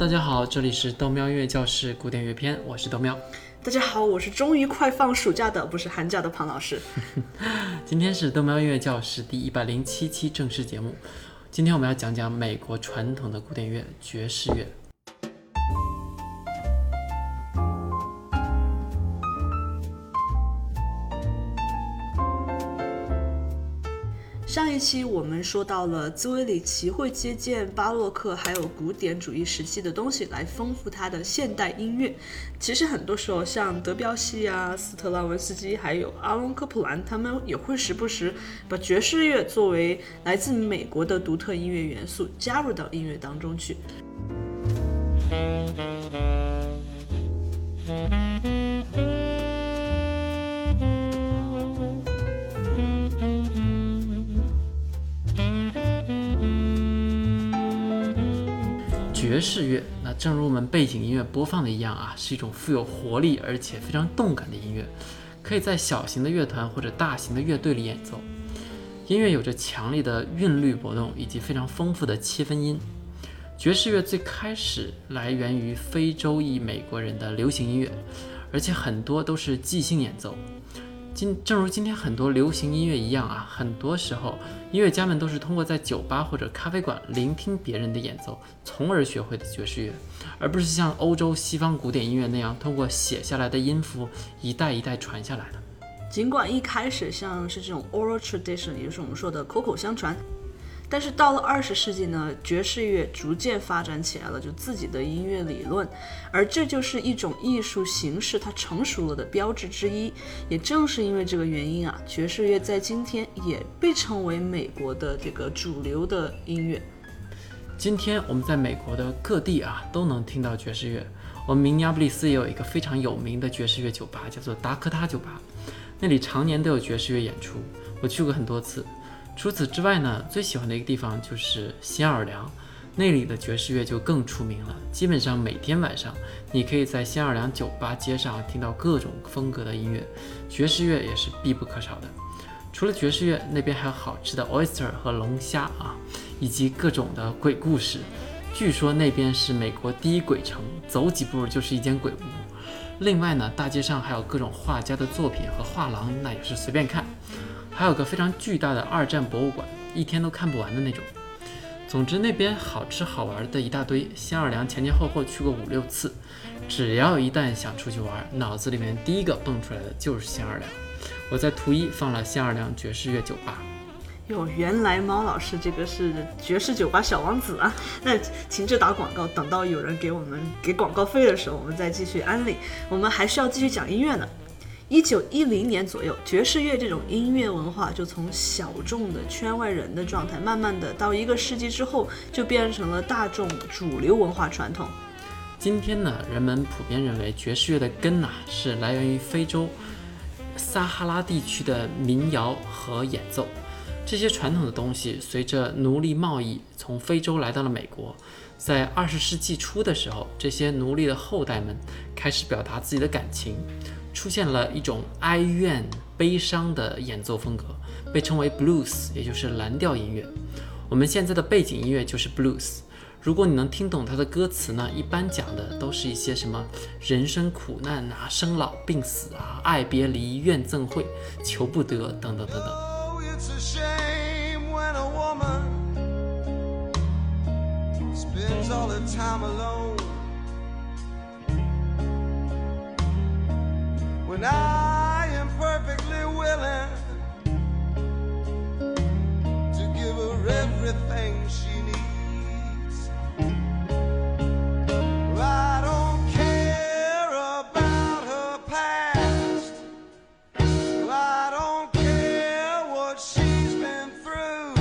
大家好，这里是豆喵音乐教室古典乐篇，我是豆喵。大家好，我是终于快放暑假的，不是寒假的庞老师。今天是豆喵音乐教室第一百零七期正式节目。今天我们要讲讲美国传统的古典乐爵士乐。上一期我们说到了兹维里奇会借鉴巴洛克还有古典主义时期的东西来丰富他的现代音乐。其实很多时候，像德彪西啊、斯特拉文斯基还有阿隆科普兰，他们也会时不时把爵士乐作为来自美国的独特音乐元素加入到音乐当中去。爵士乐，那正如我们背景音乐播放的一样啊，是一种富有活力而且非常动感的音乐，可以在小型的乐团或者大型的乐队里演奏。音乐有着强烈的韵律波动以及非常丰富的切分音。爵士乐最开始来源于非洲裔美国人的流行音乐，而且很多都是即兴演奏。今正如今天很多流行音乐一样啊，很多时候音乐家们都是通过在酒吧或者咖啡馆聆听别人的演奏，从而学会的爵士乐，而不是像欧洲西方古典音乐那样通过写下来的音符一代一代传下来的。尽管一开始像是这种 oral tradition，也就是我们说的口口相传。但是到了二十世纪呢，爵士乐逐渐发展起来了，就自己的音乐理论，而这就是一种艺术形式它成熟了的标志之一。也正是因为这个原因啊，爵士乐在今天也被称为美国的这个主流的音乐。今天我们在美国的各地啊都能听到爵士乐。我们明尼阿布利斯也有一个非常有名的爵士乐酒吧，叫做达科他酒吧，那里常年都有爵士乐演出，我去过很多次。除此之外呢，最喜欢的一个地方就是新奥尔良，那里的爵士乐就更出名了。基本上每天晚上，你可以在新奥尔良酒吧街上听到各种风格的音乐，爵士乐也是必不可少的。除了爵士乐，那边还有好吃的 oyster 和龙虾啊，以及各种的鬼故事。据说那边是美国第一鬼城，走几步就是一间鬼屋。另外呢，大街上还有各种画家的作品和画廊，那也是随便看。还有个非常巨大的二战博物馆，一天都看不完的那种。总之，那边好吃好玩的一大堆。新奥尔良前前后后去过五六次，只要一旦想出去玩，脑子里面第一个蹦出来的就是新奥尔良。我在图一放了新奥尔良爵士乐酒吧。哟，原来猫老师这个是爵士酒吧小王子啊！那停止打广告，等到有人给我们给广告费的时候，我们再继续安利。我们还需要继续讲音乐呢。一九一零年左右，爵士乐这种音乐文化就从小众的圈外人的状态，慢慢的到一个世纪之后，就变成了大众主流文化传统。今天呢，人们普遍认为爵士乐的根呐是来源于非洲撒哈拉地区的民谣和演奏。这些传统的东西随着奴隶贸易从非洲来到了美国，在二十世纪初的时候，这些奴隶的后代们开始表达自己的感情。出现了一种哀怨、悲伤的演奏风格，被称为 blues，也就是蓝调音乐。我们现在的背景音乐就是 blues。如果你能听懂它的歌词呢，一般讲的都是一些什么人生苦难啊、生老病死啊、爱别离、怨憎会、求不得等等等等。when I am perfectly willing to give her everything she needs. I don't care about her past. I don't care what she's been through.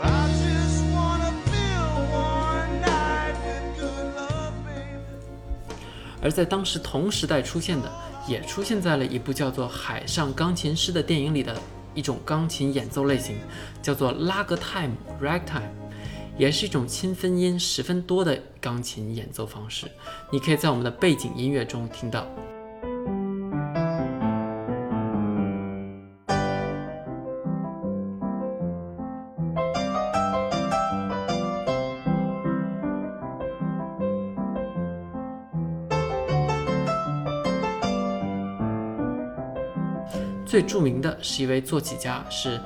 I just wanna feel one night with good love, baby. 而在当时同时代出现的。 也出现在了一部叫做《海上钢琴师》的电影里的一种钢琴演奏类型，叫做拉格 time ragtime，也是一种清分音十分多的钢琴演奏方式。你可以在我们的背景音乐中听到。著名的是一位作曲家，是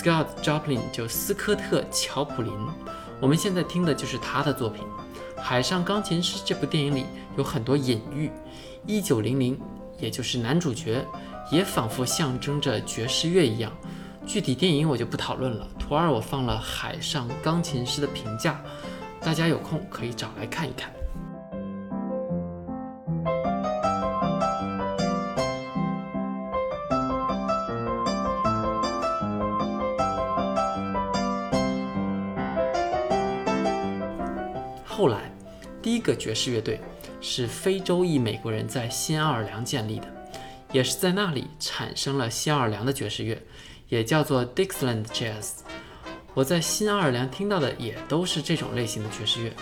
Scott Joplin，就斯科特·乔普林。我们现在听的就是他的作品《海上钢琴师》。这部电影里有很多隐喻，一九零零，也就是男主角，也仿佛象征着爵士乐一样。具体电影我就不讨论了。图二我放了《海上钢琴师》的评价，大家有空可以找来看一看。个爵士乐队是非洲裔美国人在新奥尔良建立的，也是在那里产生了新奥尔良的爵士乐，也叫做 Dixieland Jazz。我在新奥尔良听到的也都是这种类型的爵士乐。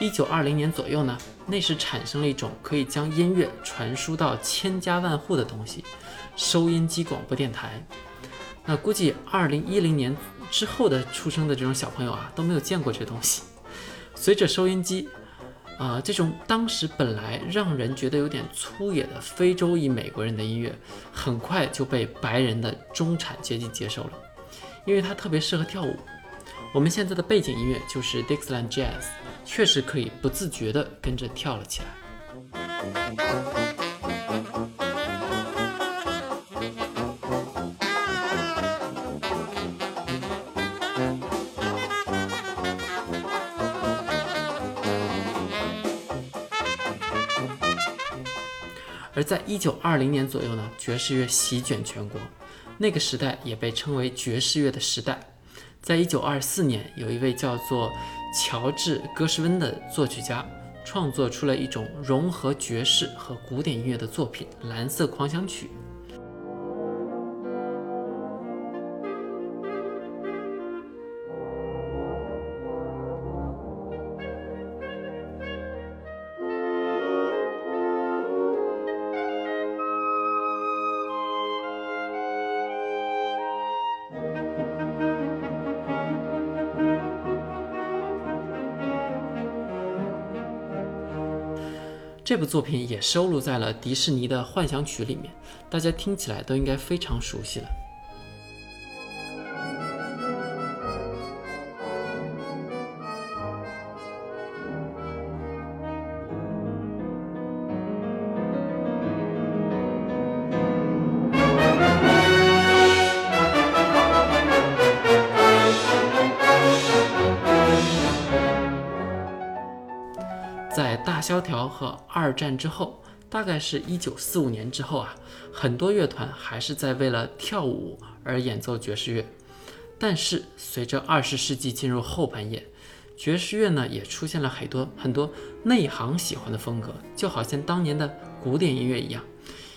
一九二零年左右呢，那时产生了一种可以将音乐传输到千家万户的东西——收音机广播电台。那估计二零一零年之后的出生的这种小朋友啊，都没有见过这东西。随着收音机，啊，这种当时本来让人觉得有点粗野的非洲裔美国人的音乐，很快就被白人的中产阶级接受了，因为它特别适合跳舞。我们现在的背景音乐就是 Dixieland Jazz。确实可以不自觉地跟着跳了起来。而在一九二零年左右呢，爵士乐席卷全国，那个时代也被称为爵士乐的时代。在一九二四年，有一位叫做乔治·戈什温的作曲家创作出了一种融合爵士和古典音乐的作品《蓝色狂想曲》。这部作品也收录在了迪士尼的《幻想曲》里面，大家听起来都应该非常熟悉了。二战之后，大概是一九四五年之后啊，很多乐团还是在为了跳舞而演奏爵士乐。但是随着二十世纪进入后半叶，爵士乐呢也出现了很多很多内行喜欢的风格，就好像当年的古典音乐一样。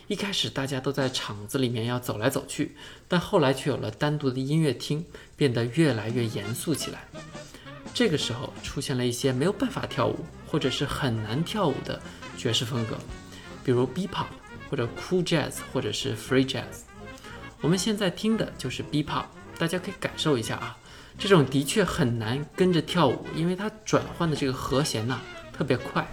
一开始大家都在场子里面要走来走去，但后来却有了单独的音乐厅，变得越来越严肃起来。这个时候出现了一些没有办法跳舞。或者是很难跳舞的爵士风格，比如 Bebop 或者 Cool Jazz 或者是 Free Jazz。我们现在听的就是 Bebop，大家可以感受一下啊，这种的确很难跟着跳舞，因为它转换的这个和弦呐特别快。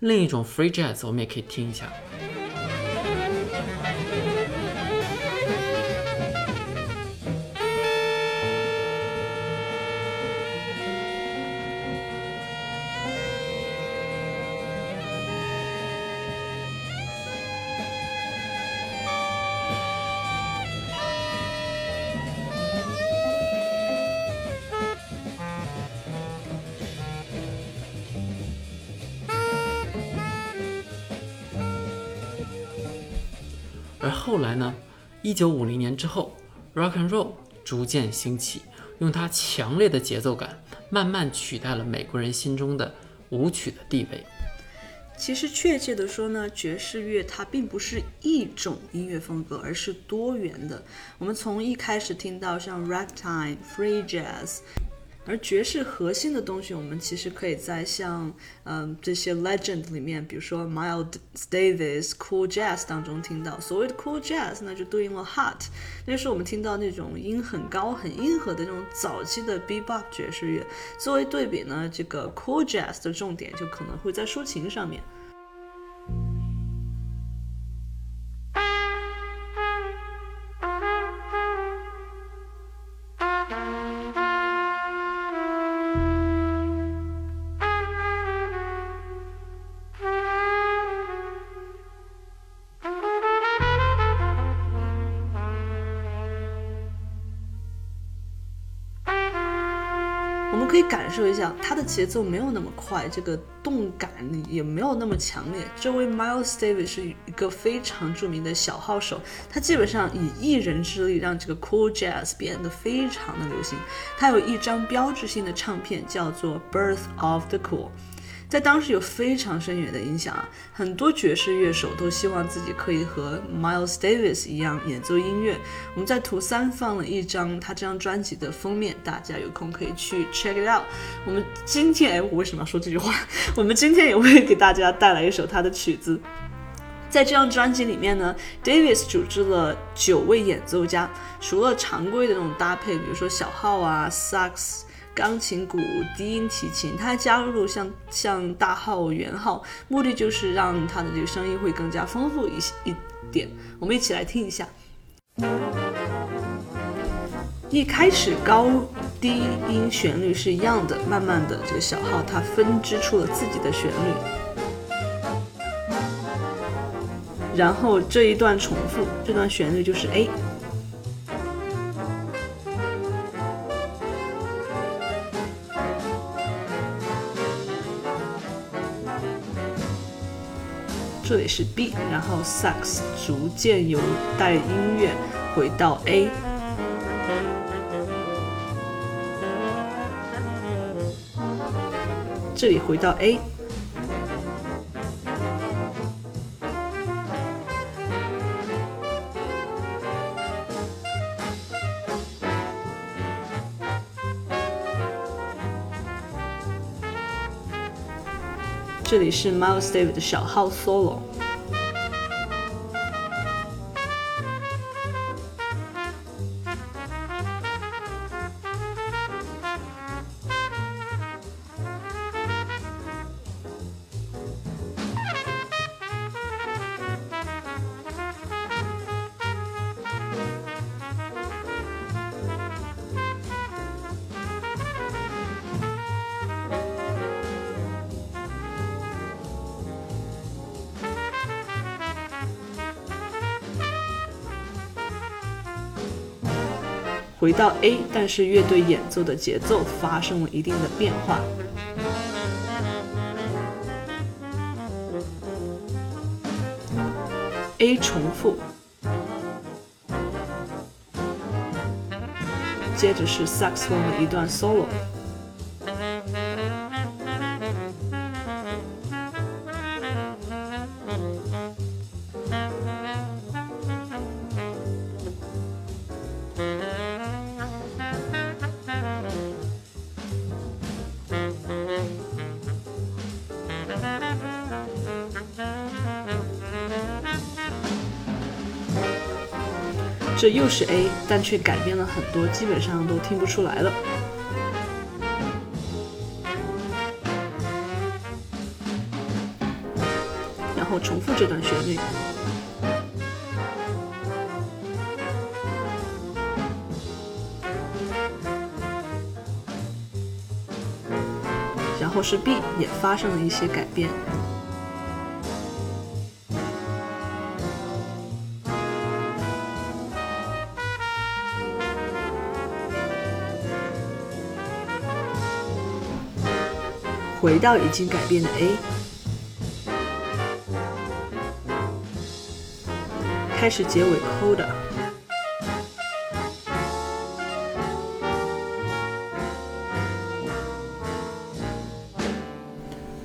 另一种 free jazz，我们也可以听一下。而后来呢，一九五零年之后，rock and roll 逐渐兴起，用它强烈的节奏感，慢慢取代了美国人心中的舞曲的地位。其实确切的说呢，爵士乐它并不是一种音乐风格，而是多元的。我们从一开始听到像 ragtime、free jazz。而爵士核心的东西，我们其实可以在像嗯这些 legend 里面，比如说 Miles Davis cool jazz 当中听到。所谓的 cool jazz，那就对应了 hot，那是我们听到那种音很高、很硬核的那种早期的 bebop 爵士乐。作为对比呢，这个 cool jazz 的重点就可能会在抒情上面。可以感受一下，它的节奏没有那么快，这个动感也没有那么强烈。这位 Miles Davis 是一个非常著名的小号手，他基本上以一人之力让这个 Cool Jazz 变得非常的流行。他有一张标志性的唱片叫做《Birth of the Cool》。在当时有非常深远的影响啊！很多爵士乐手都希望自己可以和 Miles Davis 一样演奏音乐。我们在图三放了一张他这张专辑的封面，大家有空可以去 check it out。我们今天，哎，我为什么要说这句话？我们今天也会给大家带来一首他的曲子。在这张专辑里面呢，Davis 组织了九位演奏家，除了常规的那种搭配，比如说小号啊、萨克斯。钢琴、鼓、低音提琴，他还加入像像大号、圆号，目的就是让他的这个声音会更加丰富一些一点。我们一起来听一下。一开始高低音旋律是一样的，慢慢的这个小号它分支出了自己的旋律，然后这一段重复，这段旋律就是 A。这里是 B，然后 Sax 逐渐由带音乐回到 A，这里回到 A，这里是 Miles Davis 的小号 solo。 回到 A，但是乐队演奏的节奏发生了一定的变化。A 重复，接着是萨克斯风的一段 solo。这又是 A，但却改变了很多，基本上都听不出来了。然后重复这段旋律，然后是 B，也发生了一些改变。回到已经改变的 A，开始结尾 coda。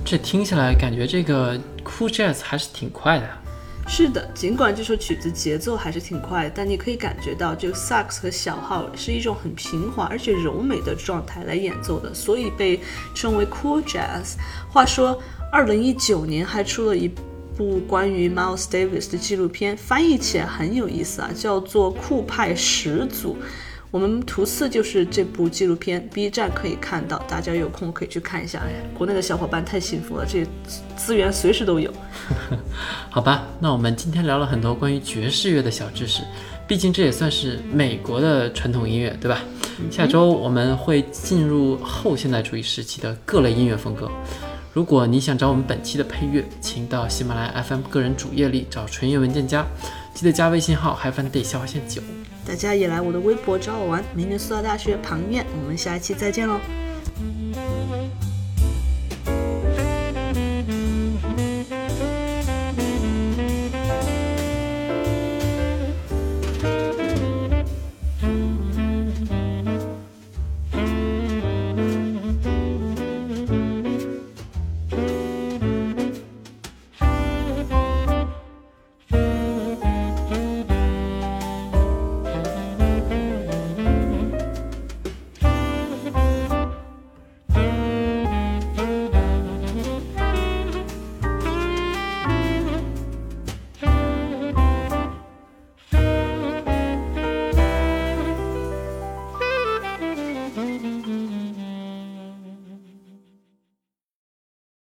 这听起来感觉这个 cool jazz 还是挺快的。是的，尽管这首曲子节奏还是挺快，但你可以感觉到这个萨克斯和小号是一种很平滑而且柔美的状态来演奏的，所以被称为 cool jazz。话说，二零一九年还出了一部关于 Miles Davis 的纪录片，翻译起来很有意思啊，叫做《酷派始祖》。我们图四就是这部纪录片，B 站可以看到，大家有空可以去看一下。哎，国内的小伙伴太幸福了，这资源随时都有。好吧，那我们今天聊了很多关于爵士乐的小知识，毕竟这也算是美国的传统音乐，对吧？下周我们会进入后现代主义时期的各类音乐风格。如果你想找我们本期的配乐，请到喜马拉雅 FM 个人主页里找纯音文件夹，记得加微信号 “hyphen day 下划线九”。大家也来我的微博找我玩，明年苏大大学旁院，我们下一期再见喽。